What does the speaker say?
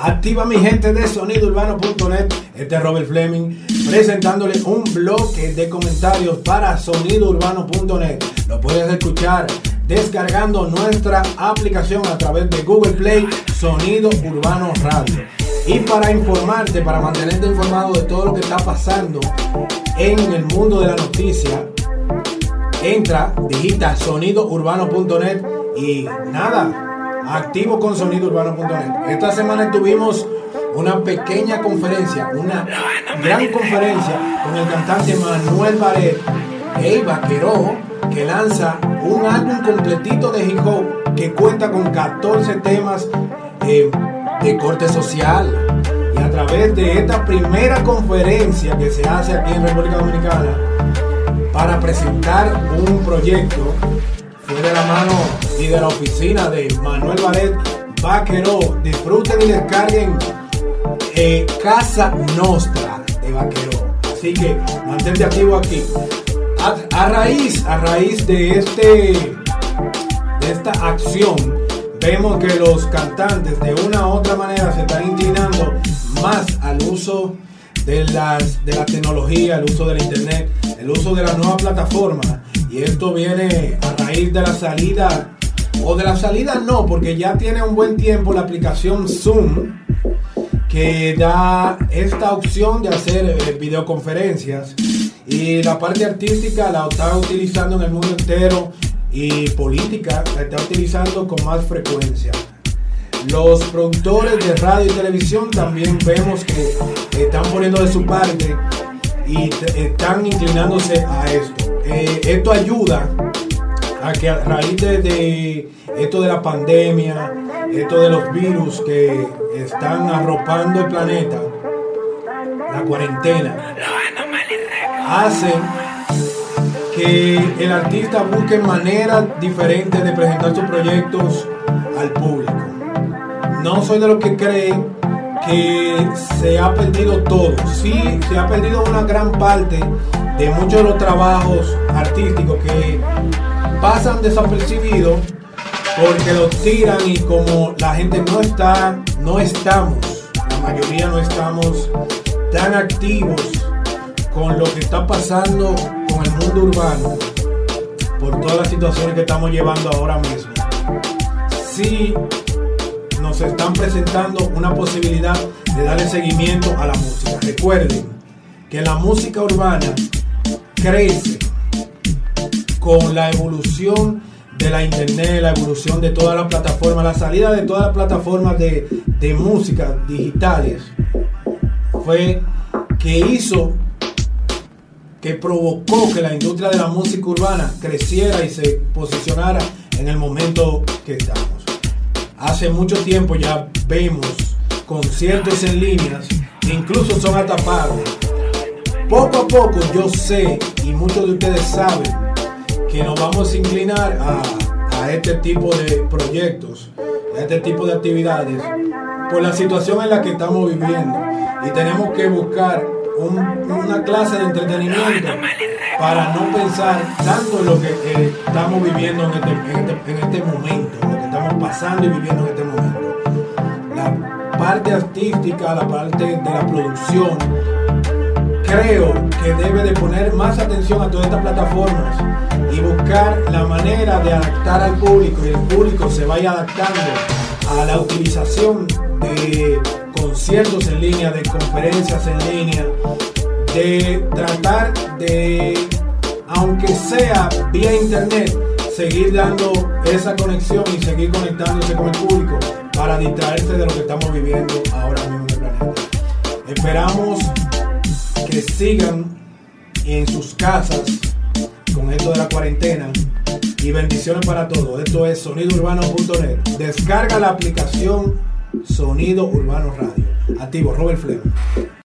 Activa mi gente de sonidourbano.net. Este es Robert Fleming presentándole un bloque de comentarios para sonidourbano.net. Lo puedes escuchar descargando nuestra aplicación a través de Google Play Sonido Urbano Radio. Y para informarte, para mantenerte informado de todo lo que está pasando en el mundo de la noticia, entra, digita sonidourbano.net y nada, activo con sonidourbano.net. Esta semana tuvimos una pequeña conferencia, una gran conferencia con el cantante Manuel Baret e Vaqueró, que lanza un álbum completito de hip hop que cuenta con 14 temas eh, de corte social. Y a través de esta primera conferencia que se hace aquí en República Dominicana para presentar un proyecto, fue de la mano y de la oficina de Manuel Baret Vaqueró. Disfruten y descarguen eh, Casa Nostra de Vaqueró. Así que mantente activo aquí. A, raíz, a raíz de este de esta acción, vemos que los cantantes de una u otra manera se están inclinando más al uso de, las, de la tecnología, el uso del internet, el uso de la nueva plataforma. Y esto viene a raíz de la salida, o de la salida no, porque ya tiene un buen tiempo la aplicación Zoom, que da esta opción de hacer eh, videoconferencias. Y la parte artística la está utilizando en el mundo entero y política la está utilizando con más frecuencia. Los productores de radio y televisión también vemos que están poniendo de su parte y están inclinándose a esto. Eh, esto ayuda a que a raíz de, esto de la pandemia, esto de los virus que están arropando el planeta, la cuarentena, hacen que el artista busque maneras diferentes de presentar sus proyectos al público. No soy de los que creen que se ha perdido todo. Sí, se ha perdido una gran parte de muchos de los trabajos artísticos que pasan desapercibidos porque los tiran y como la gente no está, no estamos, la mayoría no estamos tan activos con lo que está pasando con el mundo urbano por todas las situaciones que estamos llevando ahora mismo. Sí nos están presentando una posibilidad de darle seguimiento a la música. Recuerden que la música urbana crece con la evolución de la internet, la evolución de todas las plataformas, la salida de todas las plataformas de, de música digitales, fue que hizo, que provocó que la industria de la música urbana creciera y se posicionara en el momento que estamos. Hace mucho tiempo ya vemos conciertos en líneas, incluso son atapados. Poco a poco yo sé, y muchos de ustedes saben, que nos vamos a inclinar a, a, este tipo de proyectos, a este tipo de actividades, por la situación en la que estamos viviendo. Y tenemos que buscar un, una clase de entretenimiento para no pensar tanto en lo que estamos viviendo en este, en, este, en este momento, lo que estamos pasando y viviendo en este momento. La parte artística, la parte de la producción, creo que debe de poner más atención a todas estas plataformas y buscar la manera de adaptar al público y el público se vaya adaptando a la utilización de conciertos en línea, de conferencias en línea, de tratar de, aunque sea vía internet, seguir dando esa conexión y seguir conectándose con el público para distraerse de lo que estamos viviendo ahora mismo en el planeta. Esperamos sigan en sus casas con esto de la cuarentena y bendiciones para todos. Esto es sonidourbano.net. Descarga la aplicación Sonido Urbano Radio. Activo, Robert Fleming.